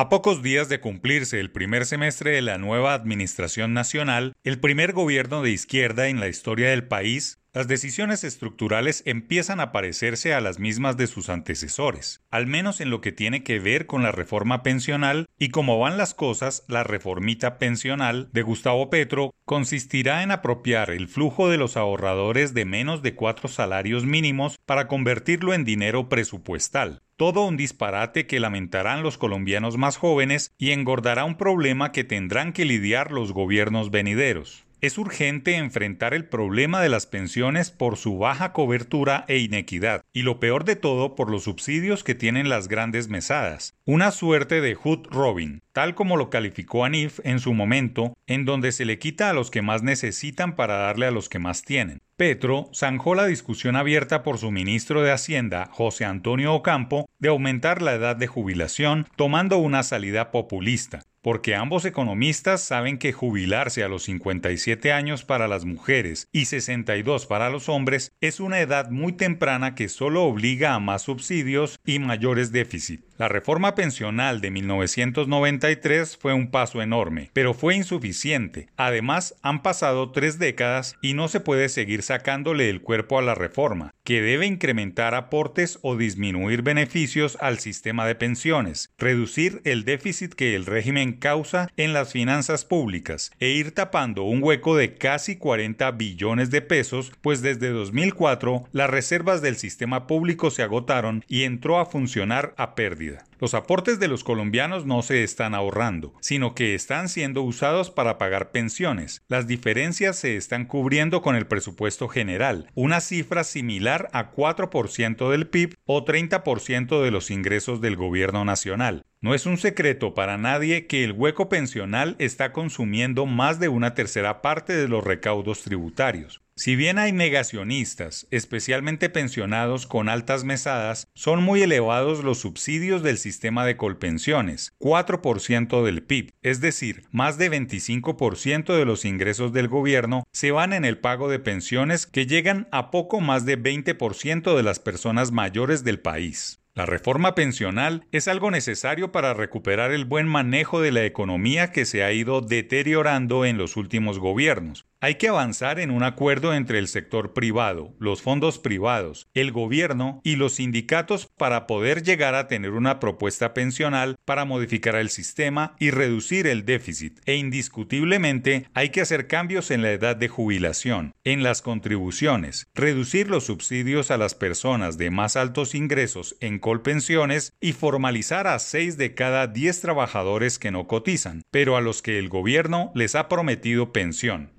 A pocos días de cumplirse el primer semestre de la nueva Administración Nacional, el primer gobierno de izquierda en la historia del país, las decisiones estructurales empiezan a parecerse a las mismas de sus antecesores, al menos en lo que tiene que ver con la reforma pensional y como van las cosas, la reformita pensional de Gustavo Petro consistirá en apropiar el flujo de los ahorradores de menos de cuatro salarios mínimos para convertirlo en dinero presupuestal, todo un disparate que lamentarán los colombianos más jóvenes y engordará un problema que tendrán que lidiar los gobiernos venideros. Es urgente enfrentar el problema de las pensiones por su baja cobertura e inequidad, y lo peor de todo por los subsidios que tienen las grandes mesadas. Una suerte de Hood Robin, tal como lo calificó Anif en su momento, en donde se le quita a los que más necesitan para darle a los que más tienen. Petro zanjó la discusión abierta por su ministro de Hacienda, José Antonio Ocampo, de aumentar la edad de jubilación, tomando una salida populista porque ambos economistas saben que jubilarse a los 57 años para las mujeres y 62 para los hombres es una edad muy temprana que solo obliga a más subsidios y mayores déficits. La reforma pensional de 1993 fue un paso enorme, pero fue insuficiente. Además, han pasado tres décadas y no se puede seguir sacándole el cuerpo a la reforma, que debe incrementar aportes o disminuir beneficios al sistema de pensiones, reducir el déficit que el régimen causa en las finanzas públicas e ir tapando un hueco de casi 40 billones de pesos, pues desde 2004 las reservas del sistema público se agotaron y entró a funcionar a pérdida. Los aportes de los colombianos no se están ahorrando, sino que están siendo usados para pagar pensiones. Las diferencias se están cubriendo con el presupuesto general, una cifra similar a 4% del PIB o 30% de los ingresos del gobierno nacional. No es un secreto para nadie que el hueco pensional está consumiendo más de una tercera parte de los recaudos tributarios. Si bien hay negacionistas, especialmente pensionados con altas mesadas, son muy elevados los subsidios del sistema de colpensiones, 4% del PIB, es decir, más de 25% de los ingresos del gobierno se van en el pago de pensiones que llegan a poco más de 20% de las personas mayores del país. La reforma pensional es algo necesario para recuperar el buen manejo de la economía que se ha ido deteriorando en los últimos gobiernos. Hay que avanzar en un acuerdo entre el sector privado, los fondos privados, el gobierno y los sindicatos para poder llegar a tener una propuesta pensional para modificar el sistema y reducir el déficit. E indiscutiblemente hay que hacer cambios en la edad de jubilación, en las contribuciones, reducir los subsidios a las personas de más altos ingresos en colpensiones y formalizar a 6 de cada 10 trabajadores que no cotizan, pero a los que el gobierno les ha prometido pensión.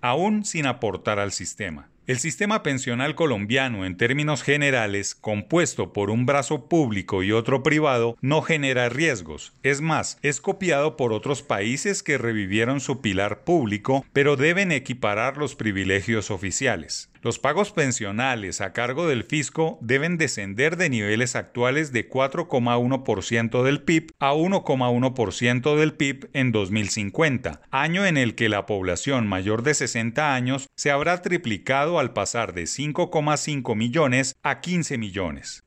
Sin aportar al sistema. El sistema pensional colombiano, en términos generales, compuesto por un brazo público y otro privado, no genera riesgos. Es más, es copiado por otros países que revivieron su pilar público, pero deben equiparar los privilegios oficiales. Los pagos pensionales a cargo del fisco deben descender de niveles actuales de 4,1% del PIB a 1,1% del PIB en 2050, año en el que la población mayor de 60 años se habrá triplicado al pasar de 5,5 millones a 15 millones.